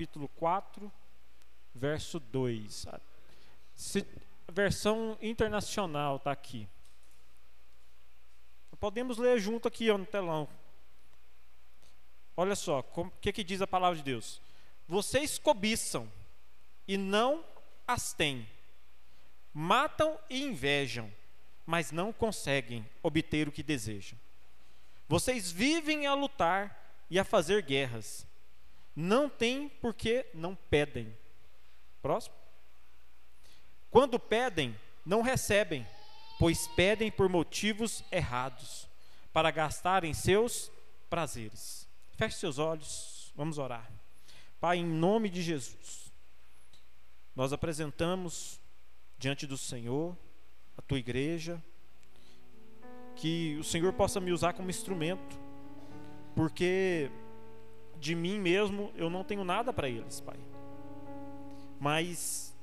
capítulo 4, verso 2. A versão internacional está aqui. Podemos ler junto aqui ó, no telão. Olha só, o que, que diz a palavra de Deus? Vocês cobiçam e não as têm, matam e invejam, mas não conseguem obter o que desejam. Vocês vivem a lutar e a fazer guerras, não têm porque não pedem. Próximo. Quando pedem, não recebem, pois pedem por motivos errados, para gastarem seus prazeres. Feche seus olhos, vamos orar. Pai, em nome de Jesus, nós apresentamos diante do Senhor a tua igreja, que o Senhor possa me usar como instrumento, porque de mim mesmo eu não tenho nada para eles, Pai. Mas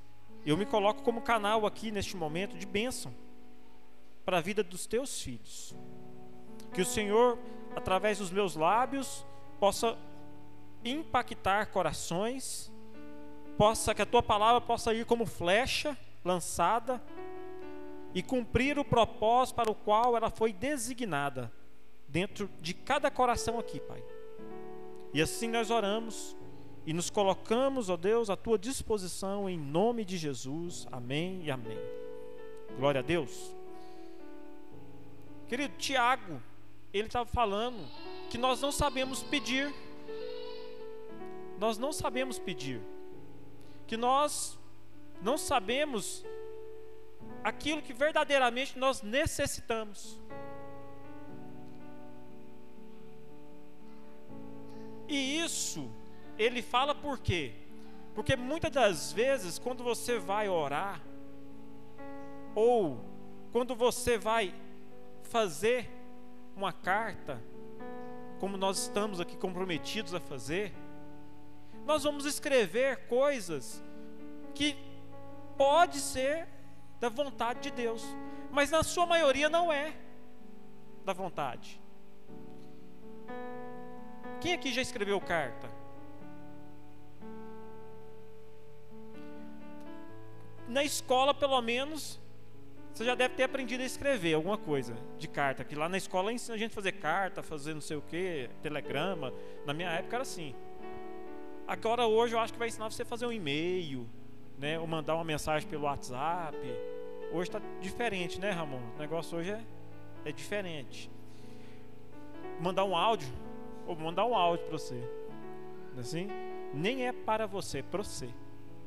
eu me coloco como canal aqui neste momento de bênção para a vida dos teus filhos. Que o Senhor, através dos meus lábios, possa impactar corações, possa que a tua palavra possa ir como flecha lançada e cumprir o propósito para o qual ela foi designada dentro de cada coração aqui, Pai. E assim nós oramos e nos colocamos, ó Deus, à tua disposição em nome de Jesus. Amém e amém. Glória a Deus. Querido Tiago, ele estava falando que nós não sabemos pedir. Nós não sabemos pedir. Que nós não sabemos aquilo que verdadeiramente nós necessitamos. E isso ele fala por quê? Porque muitas das vezes, quando você vai orar, ou quando você vai fazer uma carta, como nós estamos aqui comprometidos a fazer, nós vamos escrever coisas que pode ser da vontade de Deus, mas na sua maioria não é da vontade. Quem aqui já escreveu carta? na escola, pelo menos, você já deve ter aprendido a escrever alguma coisa de carta. Que lá na escola ensina a gente a fazer carta, fazer não sei o que, telegrama. Na minha época era assim. Agora hoje eu acho que vai ensinar você a fazer um e-mail, né? Ou mandar uma mensagem pelo WhatsApp. Hoje está diferente, né, Ramon? O negócio hoje é, é diferente. Mandar um áudio, ou mandar um áudio para você. Assim, nem é para você, é para você.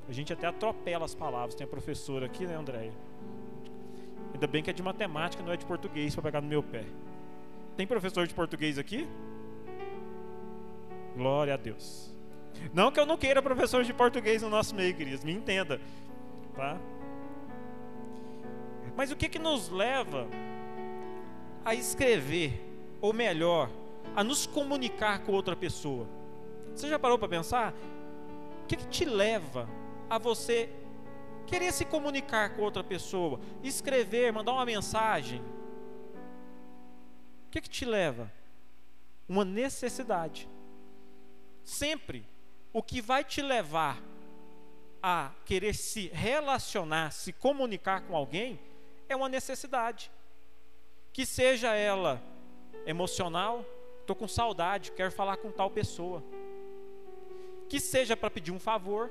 A gente até atropela as palavras. Tem a professora aqui, né, Andréia? Ainda bem que é de matemática, não é de português para pegar no meu pé. Tem professor de português aqui? Glória a Deus. Não que eu não queira professor de português no nosso meio, queridos, me entenda, tá? Mas o que que nos leva a escrever, ou melhor, a nos comunicar com outra pessoa? Você já parou para pensar? O que que te leva a você querer se comunicar com outra pessoa, escrever, mandar uma mensagem. O que, que te leva? Uma necessidade. Sempre o que vai te levar a querer se relacionar, se comunicar com alguém, é uma necessidade. Que seja ela emocional, estou com saudade, quero falar com tal pessoa. Que seja para pedir um favor,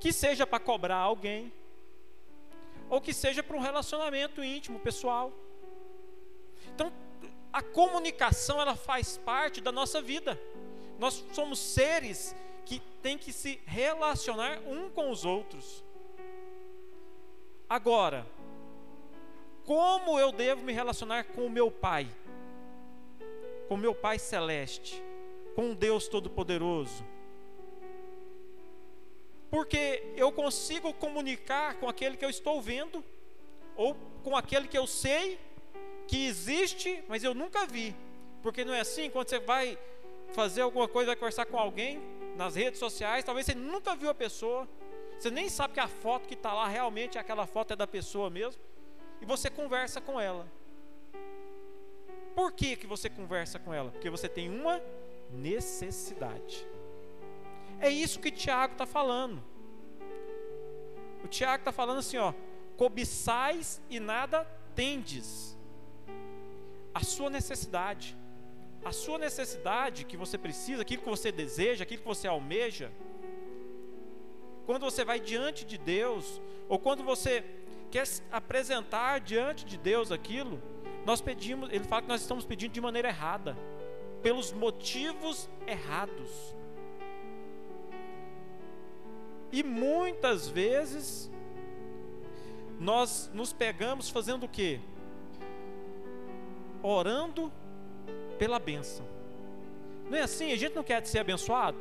que seja para cobrar alguém, ou que seja para um relacionamento íntimo, pessoal. Então, a comunicação ela faz parte da nossa vida. Nós somos seres que têm que se relacionar um com os outros. Agora, como eu devo me relacionar com o meu Pai? Com meu Pai celeste, com Deus Todo-Poderoso? porque eu consigo comunicar com aquele que eu estou vendo, ou com aquele que eu sei que existe, mas eu nunca vi. Porque não é assim, quando você vai fazer alguma coisa, vai conversar com alguém nas redes sociais, talvez você nunca viu a pessoa, você nem sabe que a foto que está lá realmente aquela foto é da pessoa mesmo, e você conversa com ela. Por que, que você conversa com ela? Porque você tem uma necessidade. É isso que Tiago está falando. O Tiago está falando assim, ó, cobiçais e nada tendes. A sua necessidade, a sua necessidade que você precisa, aquilo que você deseja, aquilo que você almeja, quando você vai diante de Deus, ou quando você quer apresentar diante de Deus aquilo, nós pedimos, ele fala que nós estamos pedindo de maneira errada, pelos motivos errados. E muitas vezes nós nos pegamos fazendo o quê? Orando pela bênção. Não é assim? A gente não quer ser abençoado?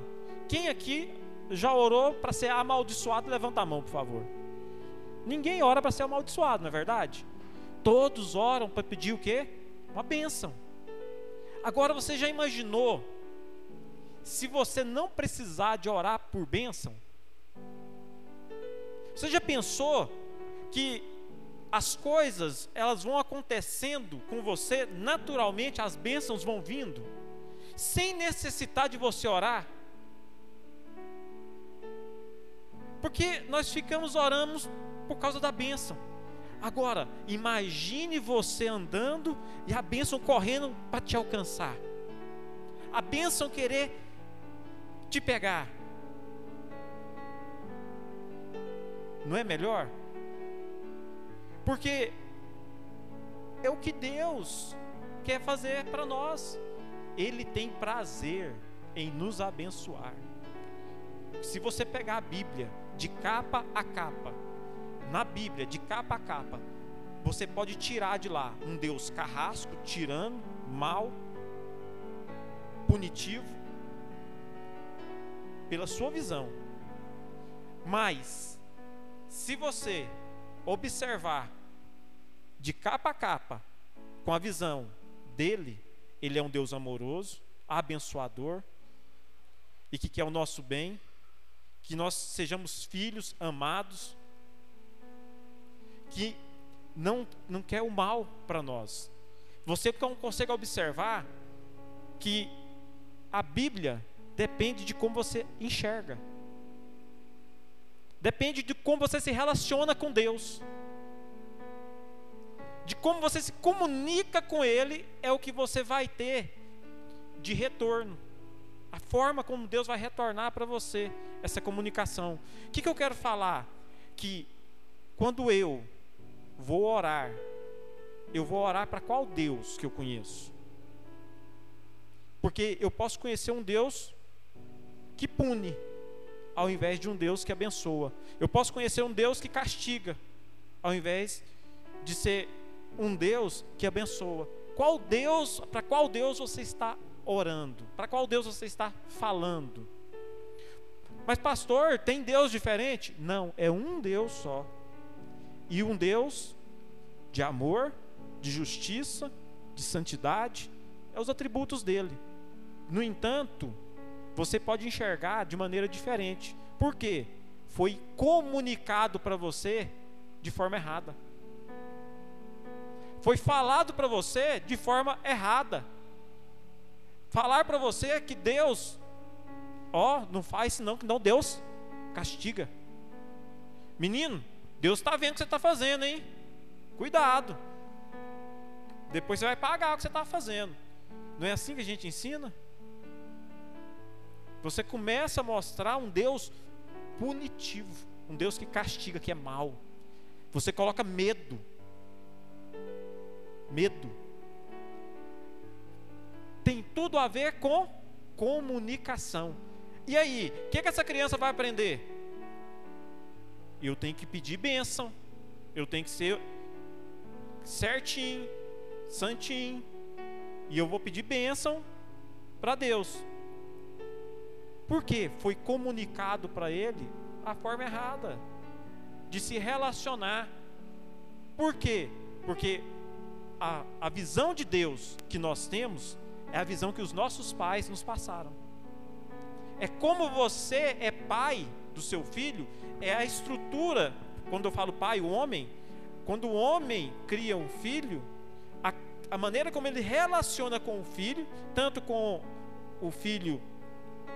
Quem aqui já orou para ser amaldiçoado? Levanta a mão, por favor. Ninguém ora para ser amaldiçoado, não é verdade? Todos oram para pedir o quê? Uma bênção. Agora você já imaginou se você não precisar de orar por bênção? Você já pensou que as coisas elas vão acontecendo com você naturalmente, as bênçãos vão vindo, sem necessitar de você orar? Porque nós ficamos orando por causa da bênção. Agora, imagine você andando e a bênção correndo para te alcançar. A bênção querer te pegar. Não é melhor? Porque é o que Deus quer fazer para nós. Ele tem prazer em nos abençoar. Se você pegar a Bíblia de capa a capa, na Bíblia, de capa a capa, você pode tirar de lá um Deus carrasco, tirano, mal, punitivo, pela sua visão. Mas, se você observar de capa a capa, com a visão dele, ele é um Deus amoroso, abençoador, e que quer o nosso bem, que nós sejamos filhos amados, que não, não quer o mal para nós. Você consegue observar que a Bíblia depende de como você enxerga. Depende de como você se relaciona com Deus. De como você se comunica com Ele é o que você vai ter de retorno. A forma como Deus vai retornar para você essa comunicação. O que, que eu quero falar? Que quando eu vou orar, eu vou orar para qual Deus que eu conheço? Porque eu posso conhecer um Deus que pune, ao invés de um Deus que abençoa. Eu posso conhecer um Deus que castiga, ao invés de ser um Deus que abençoa. Qual Deus, para qual Deus você está orando? Para qual Deus você está falando? Mas pastor, tem Deus diferente? Não, é um Deus só e um Deus de amor, de justiça, de santidade, é os atributos dele. No entanto, você pode enxergar de maneira diferente. Por quê? Foi comunicado para você de forma errada. Foi falado para você de forma errada. Falar para você que Deus, ó, não faz senão que não Deus castiga. Menino, Deus está vendo o que você está fazendo, hein? Cuidado. Depois você vai pagar o que você está fazendo. Não é assim que a gente ensina? Você começa a mostrar um Deus punitivo, um Deus que castiga, que é mal. Você coloca medo. Medo. Tem tudo a ver com comunicação. E aí, o que, que essa criança vai aprender? Eu tenho que pedir bênção, eu tenho que ser certinho, santinho, e eu vou pedir bênção para Deus. Porque foi comunicado para ele a forma errada de se relacionar. Por quê? Porque a, a visão de Deus que nós temos é a visão que os nossos pais nos passaram. É como você é pai do seu filho, é a estrutura, quando eu falo pai, o homem, quando o homem cria um filho, a, a maneira como ele relaciona com o filho, tanto com o filho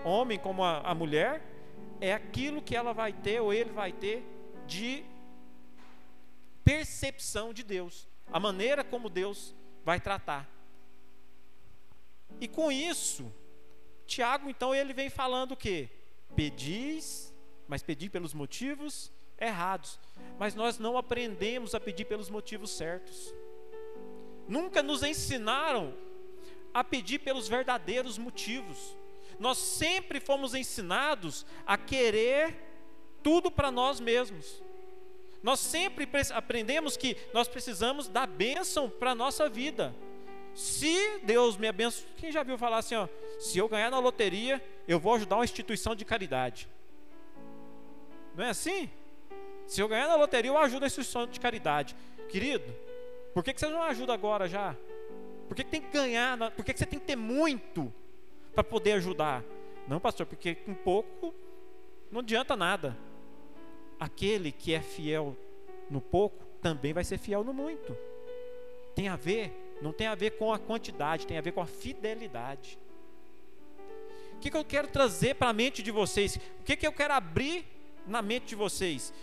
homem como a, a mulher, é aquilo que ela vai ter ou ele vai ter de percepção de Deus, a maneira como Deus vai tratar. E com isso, Tiago então ele vem falando o quê? Pedis, mas pedir pelos motivos errados. Mas nós não aprendemos a pedir pelos motivos certos. Nunca nos ensinaram a pedir pelos verdadeiros motivos. Nós sempre fomos ensinados a querer tudo para nós mesmos. Nós sempre aprendemos que nós precisamos da bênção para a nossa vida. Se Deus me abençoe, quem já viu falar assim, ó, se eu ganhar na loteria, eu vou ajudar uma instituição de caridade. Não é assim? Se eu ganhar na loteria, eu ajudo a instituição de caridade. Querido, por que, que você não ajuda agora já? Por que, que tem que ganhar? Por que, que você tem que ter muito para poder ajudar? Não, pastor, porque com pouco não adianta nada. Aquele que é fiel no pouco também vai ser fiel no muito. Tem a ver, não tem a ver com a quantidade, tem a ver com a fidelidade. O que, que eu quero trazer para a mente de vocês? O que, que eu quero abrir na mente de vocês?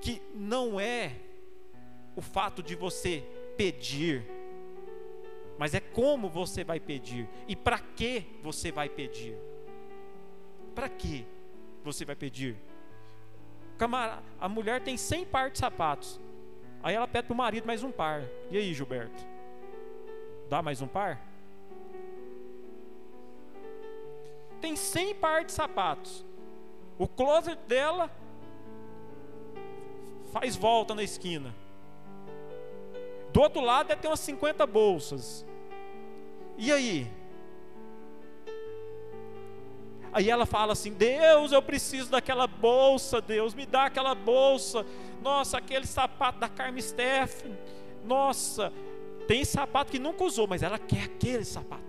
Que não é o fato de você pedir, mas é como você vai pedir e para que você vai pedir. Para que você vai pedir? Camara, a mulher tem 100 par de sapatos. Aí ela pede para o marido mais um par. E aí, Gilberto? Dá mais um par? Tem 100 par de sapatos. O closet dela faz volta na esquina. Do outro lado ter umas 50 bolsas. E aí? Aí ela fala assim: Deus, eu preciso daquela bolsa, Deus, me dá aquela bolsa. Nossa, aquele sapato da Carmen Steffen. Nossa, tem sapato que nunca usou, mas ela quer aquele sapato.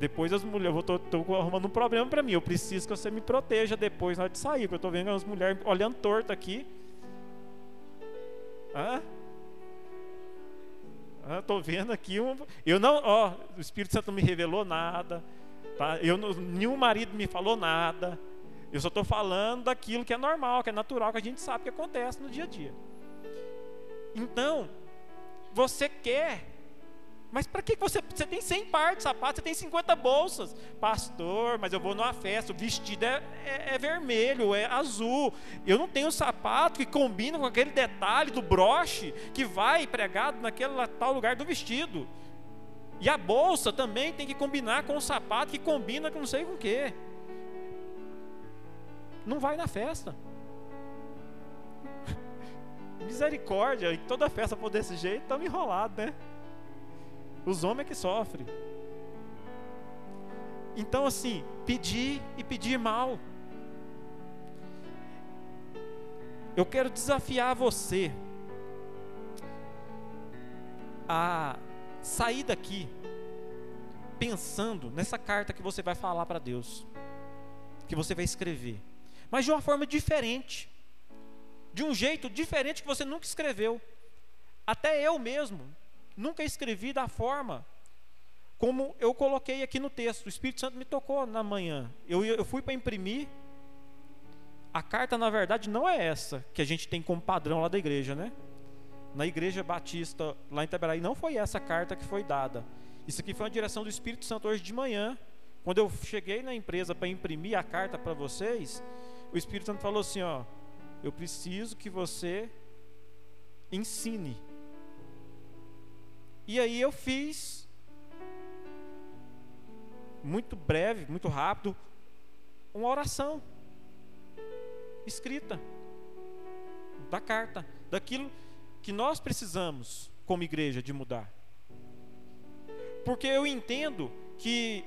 Depois as mulheres, eu estou arrumando um problema para mim. Eu preciso que você me proteja depois de sair, porque eu estou vendo as mulheres olhando torto aqui. Hã? Estou vendo aqui um. Eu não, ó, o Espírito Santo não me revelou nada. Tá? Eu, nenhum marido me falou nada. Eu só estou falando daquilo que é normal, que é natural, que a gente sabe que acontece no dia a dia. Então, você quer mas para que você, você tem 100 pares de sapatos, você tem 50 bolsas? Pastor, mas eu vou numa festa, o vestido é, é, é, vermelho, é azul. Eu não tenho sapato que combina com aquele detalhe do broche que vai pregado naquele tal lugar do vestido. E a bolsa também tem que combinar com o sapato que combina com não sei com o quê. Não vai na festa. Misericórdia, e toda festa for desse jeito, estamos enrolados, né? Os homens é que sofrem. Então, assim, pedir e pedir mal. Eu quero desafiar você a sair daqui pensando nessa carta que você vai falar para Deus, que você vai escrever, mas de uma forma diferente, de um jeito diferente que você nunca escreveu. Até eu mesmo nunca escrevi da forma como eu coloquei aqui no texto. O Espírito Santo me tocou na manhã. Eu, eu fui para imprimir. A carta, na verdade, não é essa que a gente tem como padrão lá da igreja, né? Na igreja batista lá em Itaberai, não foi essa carta que foi dada. Isso aqui foi uma direção do Espírito Santo hoje de manhã. Quando eu cheguei na empresa para imprimir a carta para vocês, o Espírito Santo falou assim: ó, eu preciso que você ensine e aí eu fiz, muito breve, muito rápido, uma oração escrita da carta, daquilo que nós precisamos como igreja de mudar. Porque eu entendo que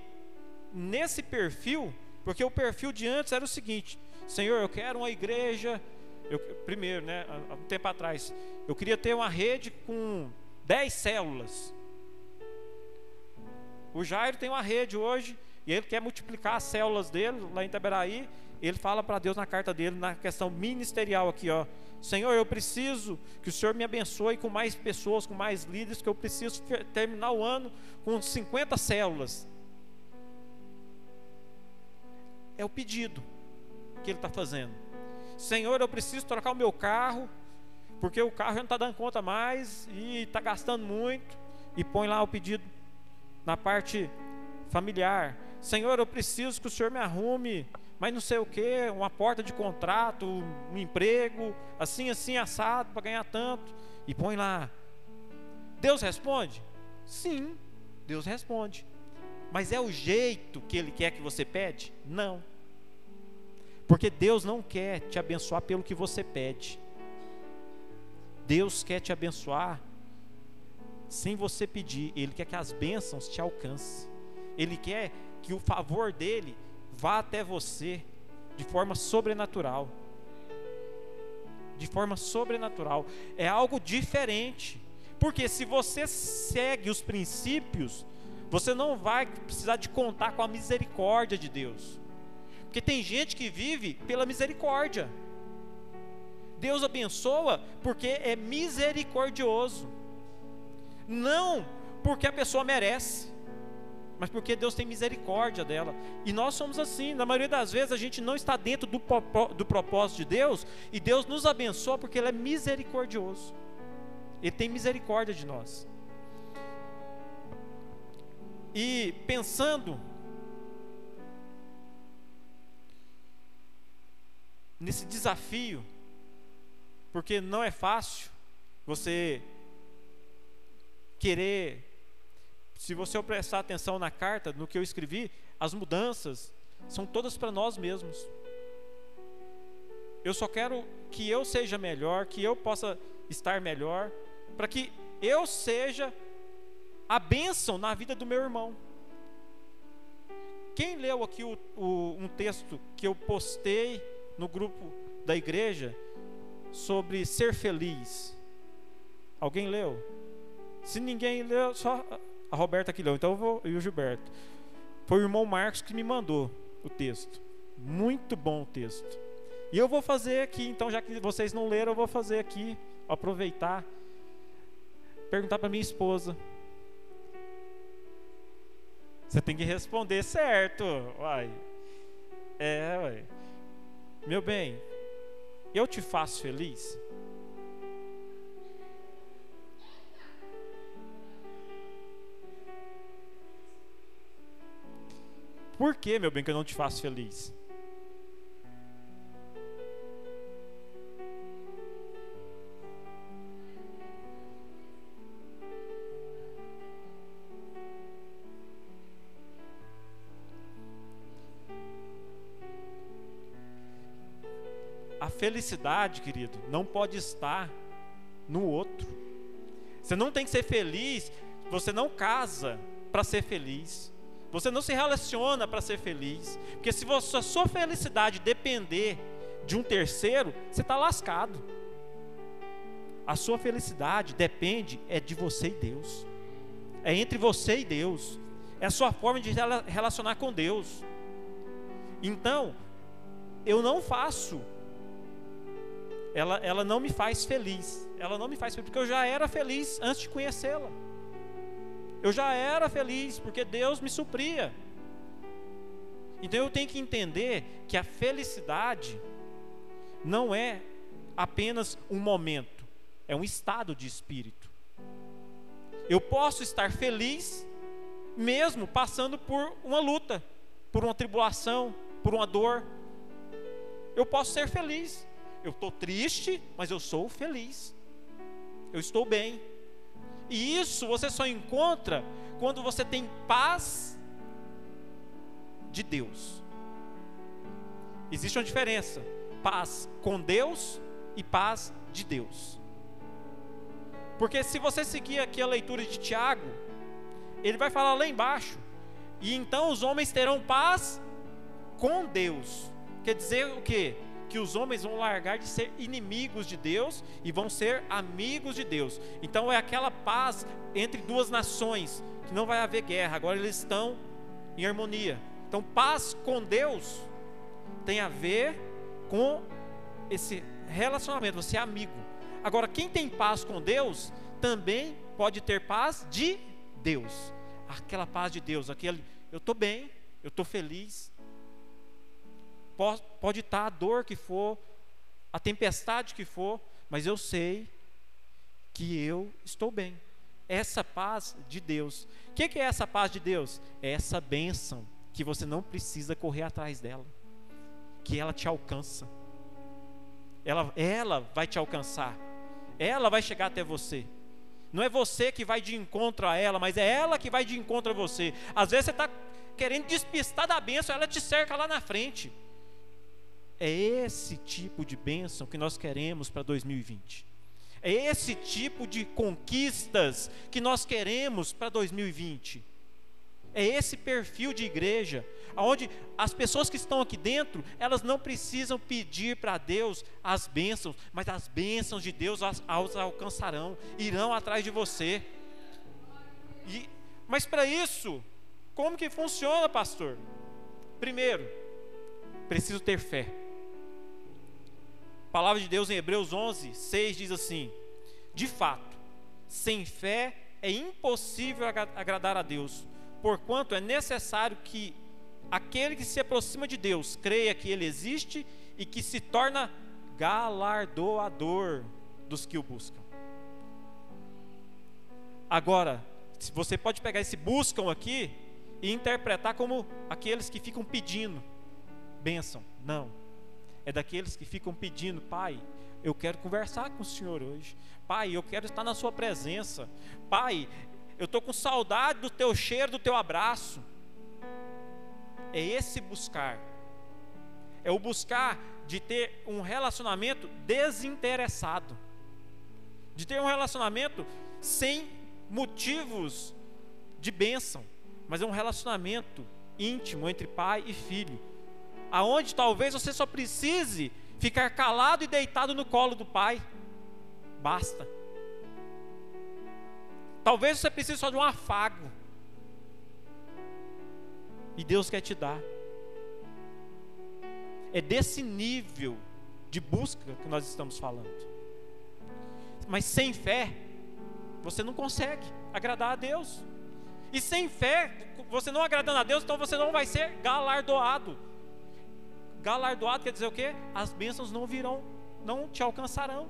nesse perfil, porque o perfil de antes era o seguinte: Senhor, eu quero uma igreja. Eu, primeiro, né, um tempo atrás, eu queria ter uma rede com dez células. O Jairo tem uma rede hoje e ele quer multiplicar as células dele lá em Itaberaí. Ele fala para Deus na carta dele, na questão ministerial aqui, ó. Senhor, eu preciso que o Senhor me abençoe com mais pessoas, com mais líderes, que eu preciso terminar o ano com 50 células. É o pedido. que ele está fazendo. Senhor, eu preciso trocar o meu carro, porque o carro já não está dando conta mais e está gastando muito. E põe lá o pedido na parte familiar. Senhor, eu preciso que o Senhor me arrume, mas não sei o que, uma porta de contrato, um emprego, assim, assim, assado, para ganhar tanto. E põe lá. Deus responde? Sim, Deus responde. Mas é o jeito que Ele quer que você pede? Não. Porque Deus não quer te abençoar pelo que você pede. Deus quer te abençoar sem você pedir. Ele quer que as bênçãos te alcancem. Ele quer que o favor dele vá até você de forma sobrenatural. De forma sobrenatural. É algo diferente. Porque se você segue os princípios, você não vai precisar de contar com a misericórdia de Deus. Porque tem gente que vive pela misericórdia. Deus abençoa porque é misericordioso. Não porque a pessoa merece, mas porque Deus tem misericórdia dela. E nós somos assim, na maioria das vezes a gente não está dentro do, do propósito de Deus, e Deus nos abençoa porque Ele é misericordioso. Ele tem misericórdia de nós. E pensando nesse desafio, porque não é fácil você querer, se você prestar atenção na carta, no que eu escrevi, as mudanças são todas para nós mesmos. Eu só quero que eu seja melhor, que eu possa estar melhor, para que eu seja a bênção na vida do meu irmão. Quem leu aqui o, o, um texto que eu postei no grupo da igreja sobre ser feliz. Alguém leu? Se ninguém leu, só a Roberta que leu, então eu vou, e o Gilberto. Foi o irmão Marcos que me mandou o texto. Muito bom o texto. E eu vou fazer aqui, então, já que vocês não leram, eu vou fazer aqui, aproveitar, perguntar para minha esposa. Você tem que responder certo, uai. É, uai. Meu bem, eu te faço feliz? Por que, meu bem, que eu não te faço feliz? Felicidade, querido, não pode estar no outro. Você não tem que ser feliz, você não casa para ser feliz. Você não se relaciona para ser feliz. Porque se você, a sua felicidade depender de um terceiro, você está lascado. A sua felicidade depende é de você e Deus. É entre você e Deus. É a sua forma de relacionar com Deus. Então, eu não faço ela, ela não me faz feliz. Ela não me faz feliz, porque eu já era feliz antes de conhecê-la. Eu já era feliz, porque Deus me supria. Então eu tenho que entender que a felicidade não é apenas um momento, é um estado de espírito. Eu posso estar feliz mesmo passando por uma luta, por uma tribulação, por uma dor. Eu posso ser feliz eu estou triste, mas eu sou feliz. Eu estou bem. E isso você só encontra quando você tem paz de Deus. Existe uma diferença: paz com Deus e paz de Deus. Porque se você seguir aqui a leitura de Tiago, ele vai falar lá embaixo, e então os homens terão paz com Deus. Quer dizer o que? Que os homens vão largar de ser inimigos de Deus e vão ser amigos de Deus. Então é aquela paz entre duas nações, que não vai haver guerra, agora eles estão em harmonia. Então, paz com Deus tem a ver com esse relacionamento, você é amigo. Agora, quem tem paz com Deus também pode ter paz de Deus. Aquela paz de Deus, aquele eu estou bem, eu estou feliz, pode estar a dor que for, a tempestade que for, mas eu sei que eu estou bem. Essa paz de Deus. O que, que é essa paz de Deus? É essa bênção que você não precisa correr atrás dela, que ela te alcança. Ela, ela vai te alcançar. Ela vai chegar até você. Não é você que vai de encontro a ela, mas é ela que vai de encontro a você. Às vezes você está querendo despistar da bênção, ela te cerca lá na frente. É esse tipo de bênção que nós queremos para 2020. É esse tipo de conquistas que nós queremos para 2020. É esse perfil de igreja, onde as pessoas que estão aqui dentro, elas não precisam pedir para Deus as bênçãos, mas as bênçãos de Deus as, as alcançarão, irão atrás de você. E, mas para isso, como que funciona, pastor? Primeiro, preciso ter fé. Palavra de Deus em Hebreus 11, 6 diz assim: De fato, sem fé é impossível agradar a Deus porquanto é necessário que aquele que se aproxima de Deus creia que ele existe e que se torna galardoador dos que o buscam. Agora, você pode pegar esse buscam aqui e interpretar como aqueles que ficam pedindo bênção. Não. É daqueles que ficam pedindo, Pai, eu quero conversar com o Senhor hoje. Pai, eu quero estar na Sua presença. Pai, eu estou com saudade do teu cheiro, do teu abraço. É esse buscar. É o buscar de ter um relacionamento desinteressado. De ter um relacionamento sem motivos de bênção, mas é um relacionamento íntimo entre pai e filho, aonde talvez você só precise ficar calado e deitado no colo do pai. Basta. Talvez você precise só de um afago. E Deus quer te dar. É desse nível de busca que nós estamos falando. Mas sem fé, você não consegue agradar a Deus. E sem fé, você não agradando a Deus, então você não vai ser galardoado. Galardoado quer dizer o quê? As bênçãos não virão, não te alcançarão.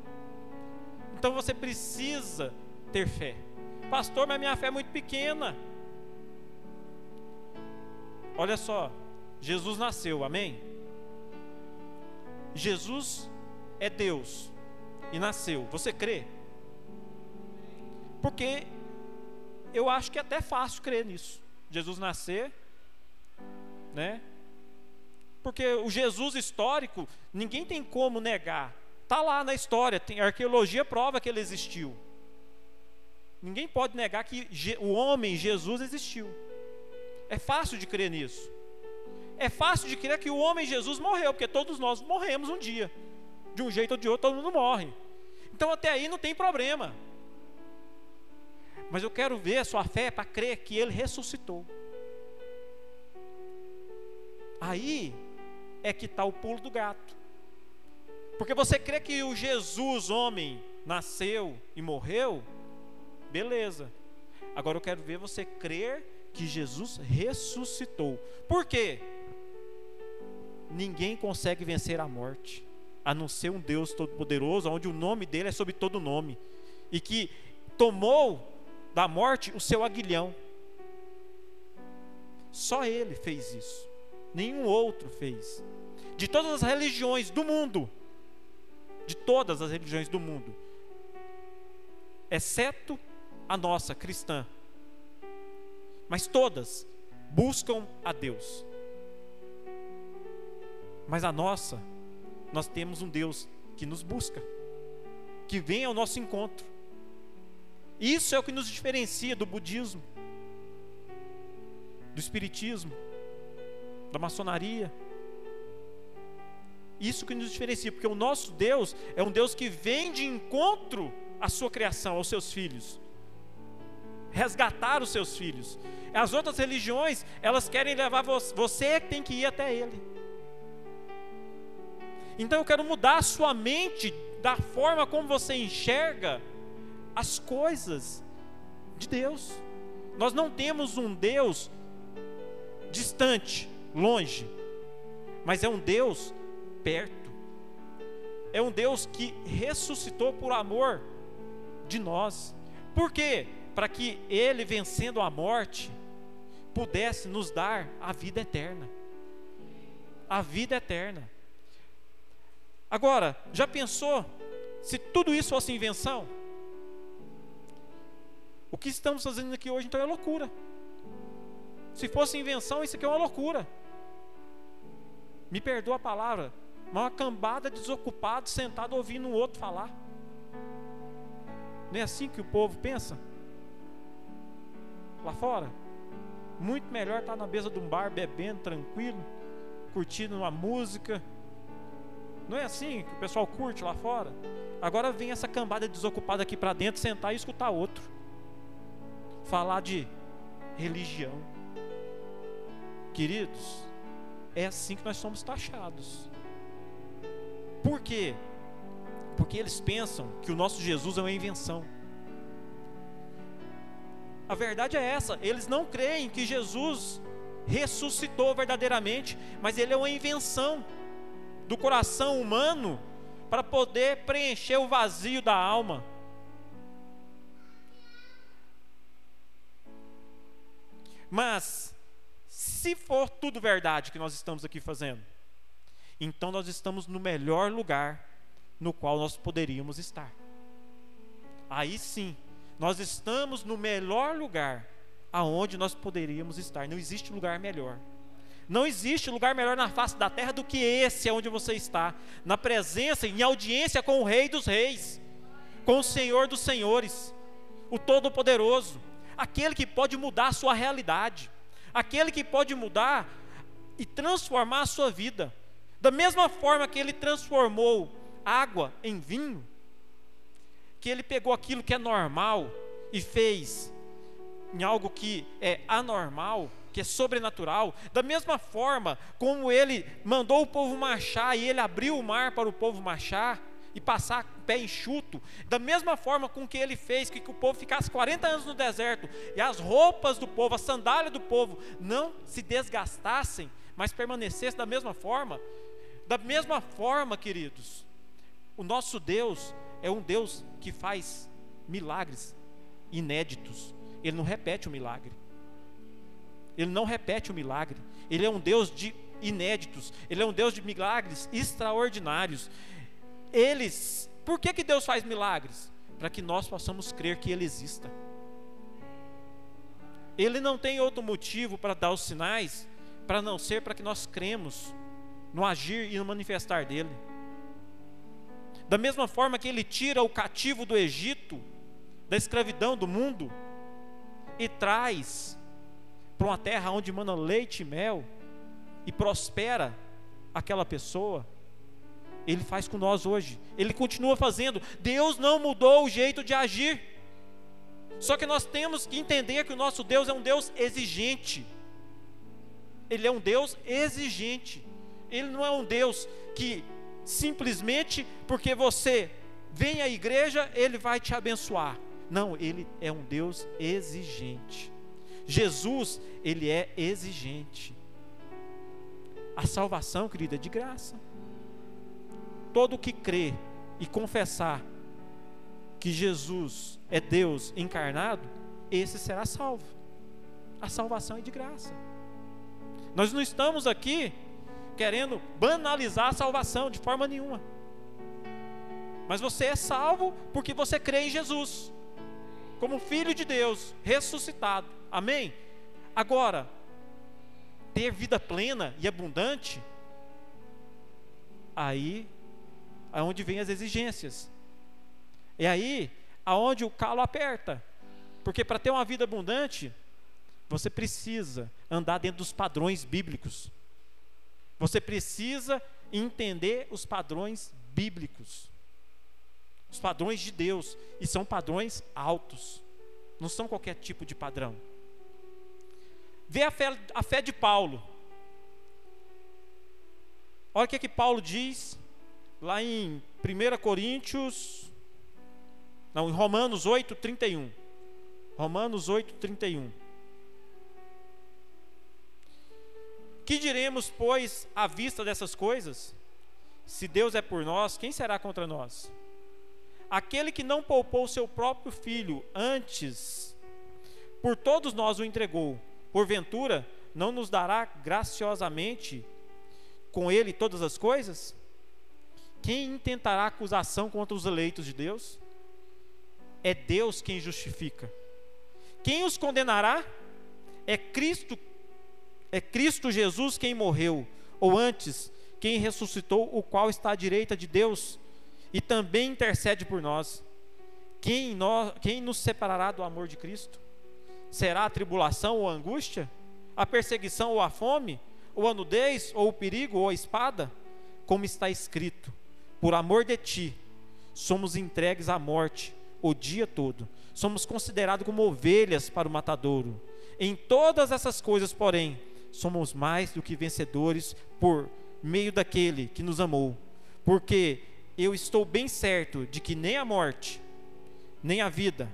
Então você precisa ter fé. Pastor, mas minha fé é muito pequena. Olha só, Jesus nasceu, amém? Jesus é Deus e nasceu. Você crê? Porque eu acho que é até fácil crer nisso. Jesus nascer, né? Porque o Jesus histórico, ninguém tem como negar. Tá lá na história, tem a arqueologia prova que ele existiu. Ninguém pode negar que o homem Jesus existiu. É fácil de crer nisso. É fácil de crer que o homem Jesus morreu, porque todos nós morremos um dia. De um jeito ou de outro, todo mundo morre. Então até aí não tem problema. Mas eu quero ver a sua fé para crer que ele ressuscitou. Aí é que está o pulo do gato. Porque você crê que o Jesus, homem, nasceu e morreu, Beleza. Agora eu quero ver você crer que Jesus ressuscitou. Por quê? Ninguém consegue vencer a morte, a não ser um Deus todo-poderoso, onde o nome dele é sobre todo nome, e que tomou da morte o seu aguilhão. Só ele fez isso. Nenhum outro fez. De todas as religiões do mundo, de todas as religiões do mundo, exceto a nossa cristã. Mas todas buscam a Deus. Mas a nossa, nós temos um Deus que nos busca, que vem ao nosso encontro. Isso é o que nos diferencia do budismo, do espiritismo, da maçonaria. Isso que nos diferencia, porque o nosso Deus é um Deus que vem de encontro à sua criação, aos seus filhos resgatar os seus filhos. As outras religiões, elas querem levar você, você é que tem que ir até ele. Então eu quero mudar a sua mente da forma como você enxerga as coisas de Deus. Nós não temos um Deus distante, longe. mas é um Deus perto. É um Deus que ressuscitou por amor de nós. Por quê? Para que Ele, vencendo a morte, pudesse nos dar a vida eterna. A vida eterna. Agora, já pensou se tudo isso fosse invenção? O que estamos fazendo aqui hoje então é loucura. Se fosse invenção, isso aqui é uma loucura. Me perdoa a palavra, uma cambada de desocupados sentado ouvindo um outro falar. Não é assim que o povo pensa? Lá fora? Muito melhor estar na mesa de um bar bebendo tranquilo, curtindo uma música. Não é assim que o pessoal curte lá fora? Agora vem essa cambada desocupada aqui para dentro sentar e escutar outro. Falar de religião. Queridos, é assim que nós somos taxados. Por quê? Porque eles pensam que o nosso Jesus é uma invenção. A verdade é essa, eles não creem que Jesus ressuscitou verdadeiramente, mas ele é uma invenção do coração humano para poder preencher o vazio da alma. Mas, se for tudo verdade que nós estamos aqui fazendo, então nós estamos no melhor lugar no qual nós poderíamos estar. Aí sim, nós estamos no melhor lugar aonde nós poderíamos estar. Não existe lugar melhor. Não existe lugar melhor na face da terra do que esse onde você está, na presença, em audiência com o Rei dos Reis, com o Senhor dos Senhores, o Todo-Poderoso, aquele que pode mudar a sua realidade, aquele que pode mudar e transformar a sua vida. Da mesma forma que ele transformou água em vinho, que ele pegou aquilo que é normal e fez em algo que é anormal, que é sobrenatural, da mesma forma como ele mandou o povo marchar e ele abriu o mar para o povo marchar e passar pé enxuto, da mesma forma com que ele fez que, que o povo ficasse 40 anos no deserto e as roupas do povo, a sandália do povo não se desgastassem, mas permanecessem da mesma forma, da mesma forma, queridos, o nosso Deus é um Deus que faz milagres inéditos. Ele não repete o milagre. Ele não repete o milagre. Ele é um Deus de inéditos. Ele é um Deus de milagres extraordinários. Eles, por que, que Deus faz milagres? Para que nós possamos crer que Ele exista. Ele não tem outro motivo para dar os sinais, para não ser para que nós cremos no agir e no manifestar dele. Da mesma forma que ele tira o cativo do Egito, da escravidão do mundo, e traz para uma terra onde manda leite e mel, e prospera aquela pessoa, ele faz com nós hoje, ele continua fazendo. Deus não mudou o jeito de agir, só que nós temos que entender que o nosso Deus é um Deus exigente, ele é um Deus exigente. Ele não é um Deus que simplesmente porque você vem à igreja, ele vai te abençoar. Não, ele é um Deus exigente. Jesus, ele é exigente. A salvação, querida, é de graça. Todo que crê e confessar que Jesus é Deus encarnado, esse será salvo. A salvação é de graça. Nós não estamos aqui querendo banalizar a salvação de forma nenhuma. Mas você é salvo porque você crê em Jesus, como Filho de Deus, ressuscitado. Amém? Agora, ter vida plena e abundante, aí é onde vem as exigências. É aí aonde o calo aperta. Porque para ter uma vida abundante, você precisa andar dentro dos padrões bíblicos. Você precisa entender os padrões bíblicos, os padrões de Deus, e são padrões altos, não são qualquer tipo de padrão. Vê a fé, a fé de Paulo. Olha o que, é que Paulo diz lá em 1 Coríntios, não, em Romanos 8, 31. Romanos 8, 31. Que diremos, pois, à vista dessas coisas? Se Deus é por nós, quem será contra nós? Aquele que não poupou seu próprio filho, antes por todos nós o entregou, porventura não nos dará graciosamente com ele todas as coisas? Quem intentará acusação contra os eleitos de Deus? É Deus quem justifica. Quem os condenará? É Cristo, é Cristo Jesus quem morreu, ou antes, quem ressuscitou, o qual está à direita de Deus e também intercede por nós. Quem, nós, quem nos separará do amor de Cristo? Será a tribulação ou a angústia? A perseguição ou a fome? Ou a nudez? Ou o perigo? Ou a espada? Como está escrito: Por amor de ti, somos entregues à morte o dia todo. Somos considerados como ovelhas para o matadouro. Em todas essas coisas, porém, somos mais do que vencedores por meio daquele que nos amou. Porque eu estou bem certo de que nem a morte, nem a vida,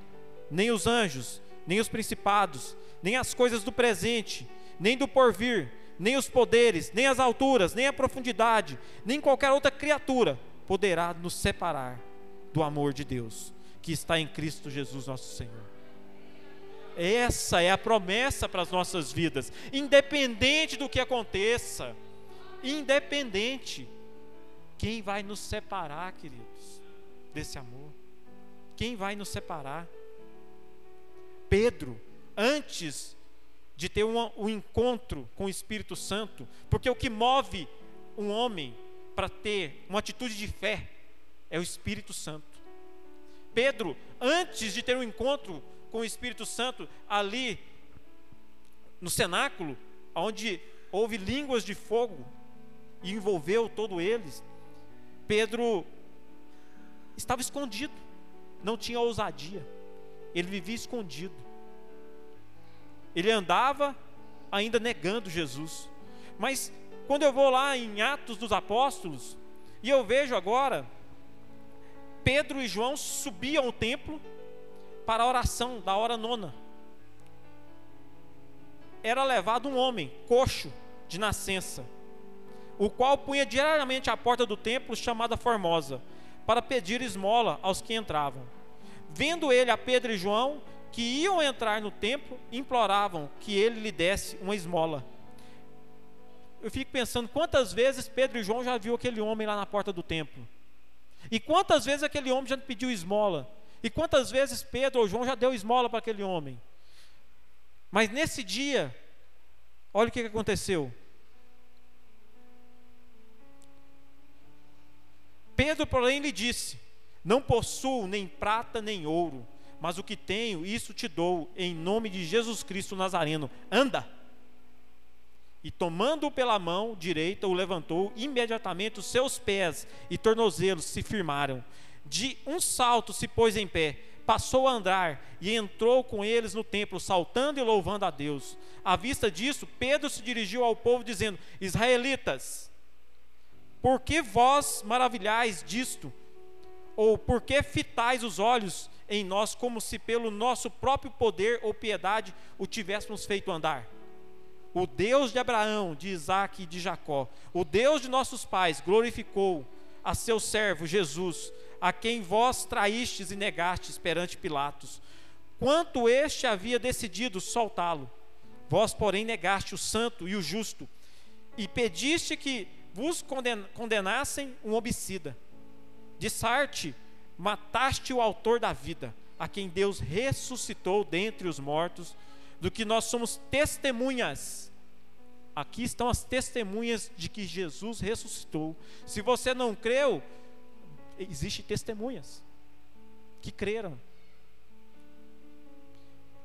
nem os anjos, nem os principados, nem as coisas do presente, nem do porvir, nem os poderes, nem as alturas, nem a profundidade, nem qualquer outra criatura poderá nos separar do amor de Deus que está em Cristo Jesus, nosso Senhor. Essa é a promessa para as nossas vidas, independente do que aconteça, independente. Quem vai nos separar, queridos, desse amor? Quem vai nos separar? Pedro, antes de ter um, um encontro com o Espírito Santo, porque o que move um homem para ter uma atitude de fé é o Espírito Santo. Pedro, antes de ter um encontro com o Espírito Santo ali no cenáculo, onde houve línguas de fogo e envolveu todos eles, Pedro estava escondido, não tinha ousadia ele vivia escondido. Ele andava ainda negando Jesus. Mas quando eu vou lá em Atos dos Apóstolos, e eu vejo agora, Pedro e João subiam ao templo para a oração da hora nona. Era levado um homem, coxo, de nascença, o qual punha diariamente à porta do templo chamada Formosa, para pedir esmola aos que entravam. Vendo ele a Pedro e João, que iam entrar no templo, imploravam que ele lhe desse uma esmola. Eu fico pensando quantas vezes Pedro e João já viu aquele homem lá na porta do templo. E quantas vezes aquele homem já pediu esmola. E quantas vezes Pedro ou João já deu esmola para aquele homem. Mas nesse dia, olha o que aconteceu. Pedro, porém, lhe disse: não possuo nem prata nem ouro, mas o que tenho, isso te dou, em nome de Jesus Cristo Nazareno. Anda! E tomando-o pela mão direita, o levantou, imediatamente os seus pés e tornozelos se firmaram. De um salto se pôs em pé, passou a andar e entrou com eles no templo, saltando e louvando a Deus. À vista disso, Pedro se dirigiu ao povo, dizendo: Israelitas, por que vós maravilhais disto? Ou por que fitais os olhos em nós como se pelo nosso próprio poder ou piedade o tivéssemos feito andar? O Deus de Abraão, de Isaac e de Jacó, o Deus de nossos pais, glorificou a seu servo Jesus, a quem vós traístes e negastes perante Pilatos, quanto este havia decidido soltá-lo. Vós, porém, negaste o santo e o justo, e pediste que vos condenassem um homicida. De Sarte, mataste o autor da vida, a quem Deus ressuscitou dentre os mortos, do que nós somos testemunhas. Aqui estão as testemunhas de que Jesus ressuscitou. Se você não creu, existe testemunhas que creram.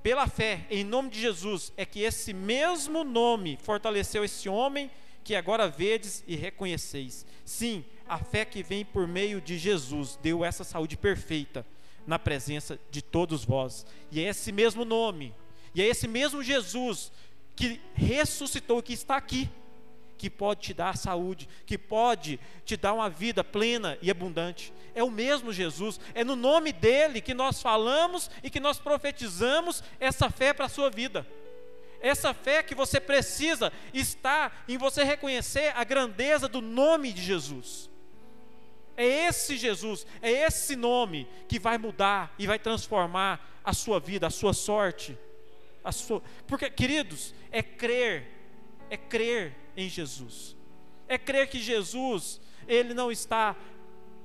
Pela fé, em nome de Jesus, é que esse mesmo nome fortaleceu esse homem que agora vedes e reconheceis. Sim, a fé que vem por meio de Jesus deu essa saúde perfeita na presença de todos vós. E é esse mesmo nome, e é esse mesmo Jesus que ressuscitou, que está aqui, que pode te dar saúde, que pode te dar uma vida plena e abundante. É o mesmo Jesus, é no nome dele que nós falamos e que nós profetizamos essa fé para a sua vida. Essa fé que você precisa está em você reconhecer a grandeza do nome de Jesus. É esse Jesus, é esse nome que vai mudar e vai transformar a sua vida, a sua sorte. A sua... Porque, queridos, é crer, é crer em Jesus. É crer que Jesus, ele não está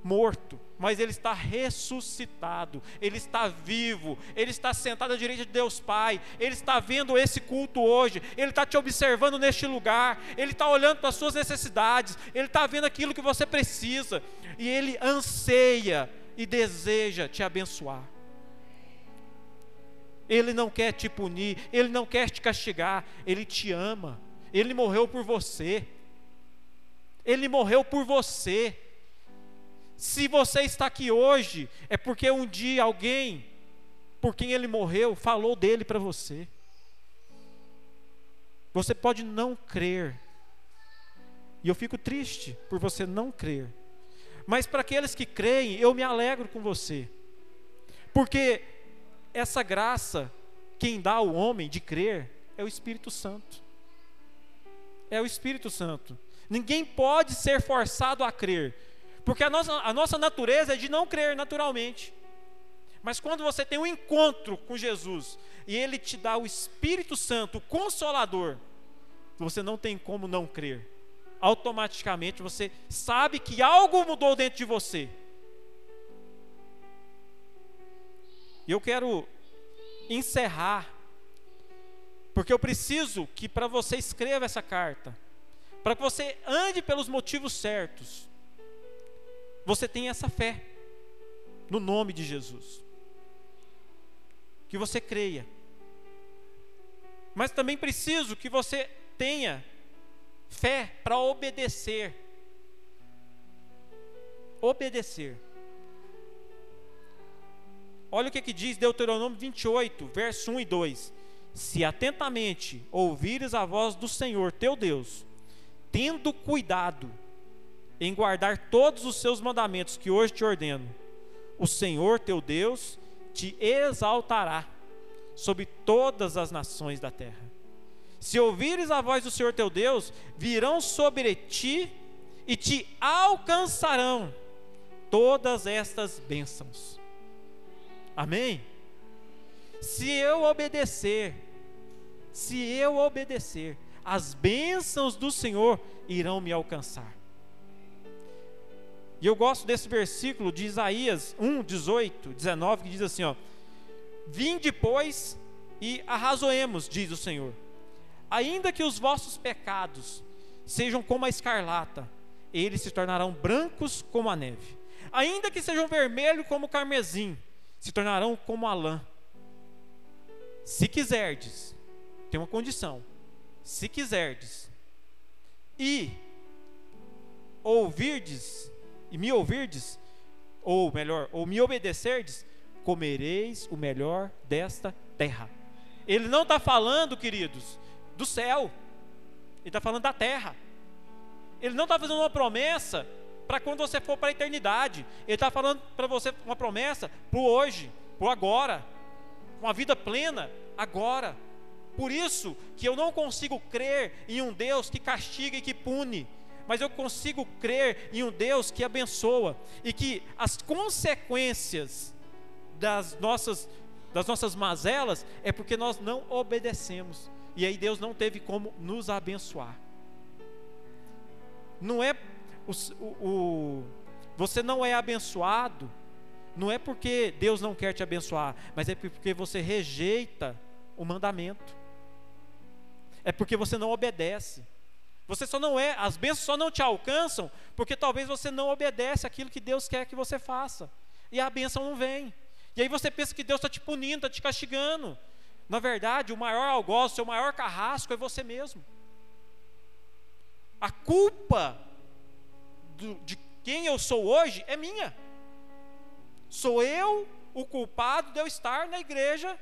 morto, mas ele está ressuscitado, ele está vivo, ele está sentado à direita de Deus Pai, ele está vendo esse culto hoje, ele está te observando neste lugar, ele está olhando para as suas necessidades, ele está vendo aquilo que você precisa, e ele anseia e deseja te abençoar. Ele não quer te punir, ele não quer te castigar, ele te ama, ele morreu por você. Ele morreu por você. Se você está aqui hoje, é porque um dia alguém, por quem ele morreu, falou dele para você. Você pode não crer, e eu fico triste por você não crer, mas para aqueles que creem, eu me alegro com você, porque essa graça, quem dá ao homem de crer, é o Espírito Santo. É o Espírito Santo. Ninguém pode ser forçado a crer. Porque a nossa, a nossa natureza é de não crer naturalmente. Mas quando você tem um encontro com Jesus e Ele te dá o Espírito Santo, o Consolador, você não tem como não crer. Automaticamente você sabe que algo mudou dentro de você. E eu quero encerrar, porque eu preciso que para você escreva essa carta, para que você ande pelos motivos certos você tem essa fé no nome de Jesus. Que você creia. Mas também preciso que você tenha fé para obedecer. Obedecer. Olha o que, que diz Deuteronômio 28, verso 1 e 2. Se atentamente ouvires a voz do Senhor teu Deus, tendo cuidado em guardar todos os seus mandamentos que hoje te ordeno, o Senhor teu Deus te exaltará sobre todas as nações da terra. Se ouvires a voz do Senhor teu Deus, virão sobre ti e te alcançarão todas estas bênçãos. Amém? Se eu obedecer, se eu obedecer, as bênçãos do Senhor irão me alcançar. E eu gosto desse versículo de Isaías 1, 18, 19, que diz assim: ó, Vim depois e arrazoemos, diz o Senhor. Ainda que os vossos pecados sejam como a escarlata, eles se tornarão brancos como a neve. Ainda que sejam vermelhos como o carmesim, se tornarão como a lã. Se quiserdes, tem uma condição. Se quiserdes, e ouvirdes e me ouvirdes, ou melhor, ou me obedecerdes, comereis o melhor desta terra. Ele não está falando, queridos, do céu, ele está falando da terra. Ele não está fazendo uma promessa para quando você for para a eternidade. Ele está falando para você uma promessa para o hoje, para o agora, uma vida plena agora. Por isso que eu não consigo crer em um Deus que castiga e que pune mas eu consigo crer em um Deus que abençoa e que as consequências das nossas das nossas mazelas é porque nós não obedecemos. E aí Deus não teve como nos abençoar. Não é o, o, você não é abençoado não é porque Deus não quer te abençoar, mas é porque você rejeita o mandamento. É porque você não obedece. Você só não é, as bênçãos só não te alcançam porque talvez você não obedece aquilo que Deus quer que você faça. E a bênção não vem. E aí você pensa que Deus está te punindo, está te castigando. Na verdade, o maior algoz, o seu maior carrasco é você mesmo. A culpa do, de quem eu sou hoje é minha. Sou eu o culpado de eu estar na igreja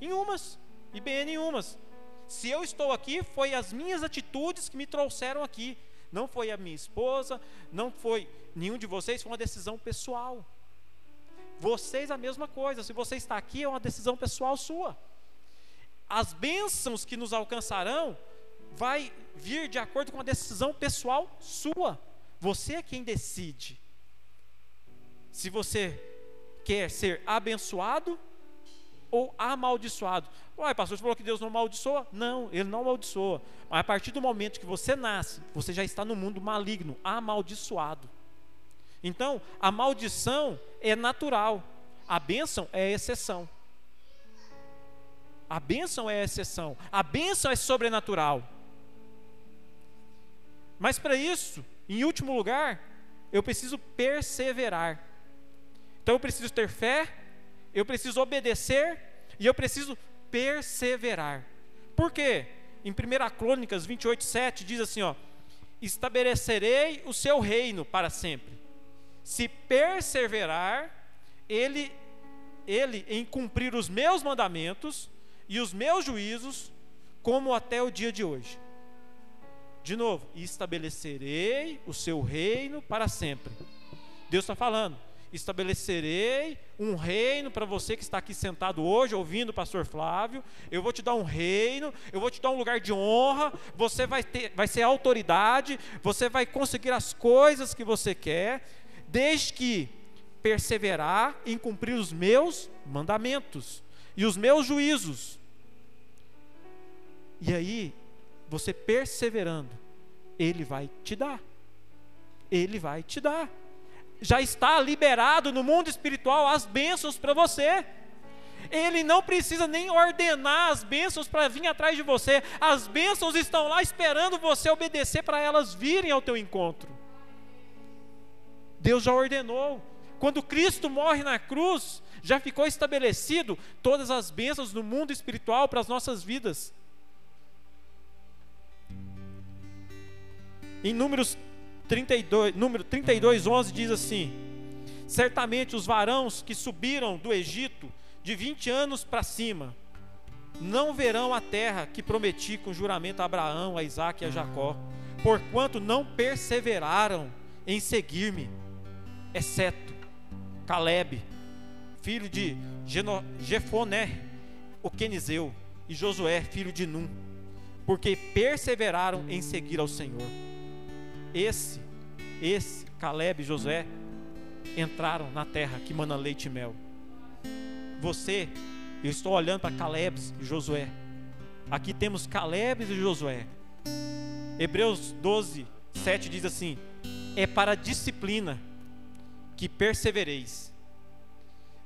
em umas, e bem em umas. Se eu estou aqui, foi as minhas atitudes que me trouxeram aqui. Não foi a minha esposa, não foi nenhum de vocês, foi uma decisão pessoal. Vocês a mesma coisa. Se você está aqui, é uma decisão pessoal sua. as bênçãos que nos alcançarão vai vir de acordo com a decisão pessoal sua. Você é quem decide. Se você quer ser abençoado ou amaldiçoado. Uai, pastor, você falou que Deus não amaldiçoa? Não, ele não amaldiçoa. Mas a partir do momento que você nasce, você já está no mundo maligno, amaldiçoado. Então, a maldição é natural, a bênção é exceção. A bênção é exceção, a bênção é sobrenatural. Mas para isso, em último lugar, eu preciso perseverar. Então eu preciso ter fé, eu preciso obedecer e eu preciso perseverar. Por quê? Em 1 Crônicas 28, 7 diz assim: ó, estabelecerei o seu reino para sempre. Se perseverar, ele, ele em cumprir os meus mandamentos e os meus juízos, como até o dia de hoje. De novo, estabelecerei o seu reino para sempre. Deus está falando, estabelecerei um reino para você que está aqui sentado hoje ouvindo o pastor Flávio. Eu vou te dar um reino, eu vou te dar um lugar de honra, você vai ter, vai ser autoridade, você vai conseguir as coisas que você quer, desde que perseverar em cumprir os meus mandamentos e os meus juízos. E aí, você perseverando, Ele vai te dar. Ele vai te dar. Já está liberado no mundo espiritual as bênçãos para você. Ele não precisa nem ordenar as bênçãos para vir atrás de você. As bênçãos estão lá esperando você obedecer para elas virem ao teu encontro. Deus já ordenou. Quando Cristo morre na cruz, já ficou estabelecido todas as bênçãos no mundo espiritual para as nossas vidas. Em Números 32, número 32, 11 diz assim: Certamente os varãos que subiram do Egito de 20 anos para cima não verão a terra que prometi com juramento a Abraão, a Isaac e a Jacó, porquanto não perseveraram em seguir-me, exceto Caleb, filho de Geno, Jefoné, o Quenizeu, e Josué, filho de Num, porque perseveraram em seguir ao Senhor esse, esse, Caleb e Josué, entraram na terra que mana leite e mel. Você, eu estou olhando para Caleb e Josué. Aqui temos Caleb e Josué. Hebreus 12, 7 diz assim: É para disciplina que persevereis.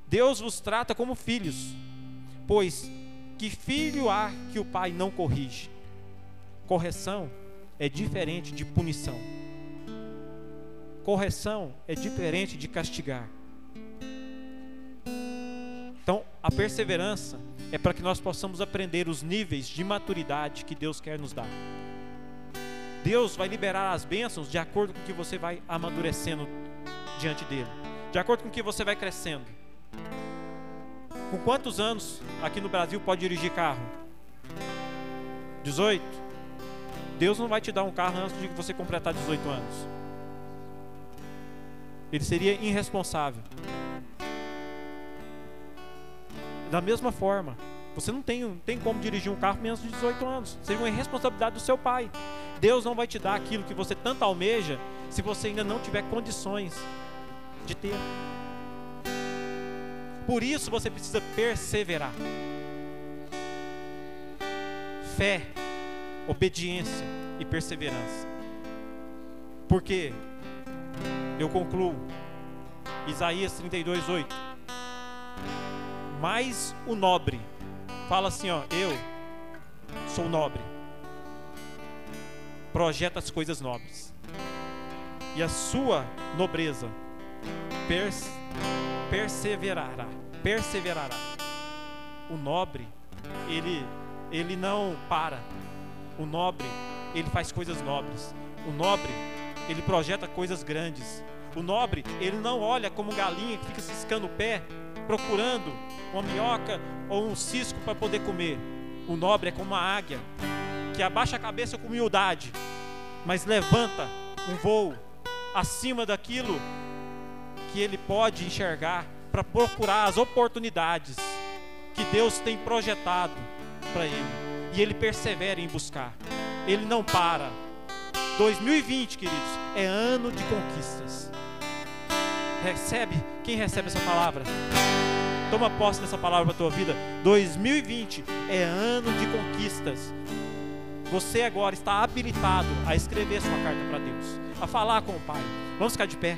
Deus vos trata como filhos, pois que filho há que o pai não corrige? Correção é diferente de punição. Correção é diferente de castigar. Então, a perseverança é para que nós possamos aprender os níveis de maturidade que Deus quer nos dar. Deus vai liberar as bênçãos de acordo com que você vai amadurecendo diante dele, de acordo com que você vai crescendo. Com quantos anos aqui no Brasil pode dirigir carro? 18? Deus não vai te dar um carro antes de você completar 18 anos. Ele seria irresponsável. Da mesma forma, você não tem, tem como dirigir um carro menos de 18 anos. Seria uma irresponsabilidade do seu pai. Deus não vai te dar aquilo que você tanto almeja se você ainda não tiver condições de ter. Por isso você precisa perseverar. Fé, obediência e perseverança. Porque eu concluo. Isaías 32, 8. Mas o nobre, fala assim: ó, eu sou nobre, projeta as coisas nobres, e a sua nobreza pers perseverará, perseverará. O nobre, ele, ele não para. O nobre, ele faz coisas nobres. O nobre, ele projeta coisas grandes. O nobre, ele não olha como galinha que fica ciscando o pé, procurando uma minhoca ou um cisco para poder comer. O nobre é como uma águia, que abaixa a cabeça com humildade, mas levanta um voo acima daquilo que ele pode enxergar para procurar as oportunidades que Deus tem projetado para Ele. E ele persevera em buscar. Ele não para. 2020, queridos, é ano de conquistas. Recebe, quem recebe essa palavra? Toma posse dessa palavra para a tua vida. 2020 é ano de conquistas. Você agora está habilitado a escrever sua carta para Deus, a falar com o Pai. Vamos ficar de pé.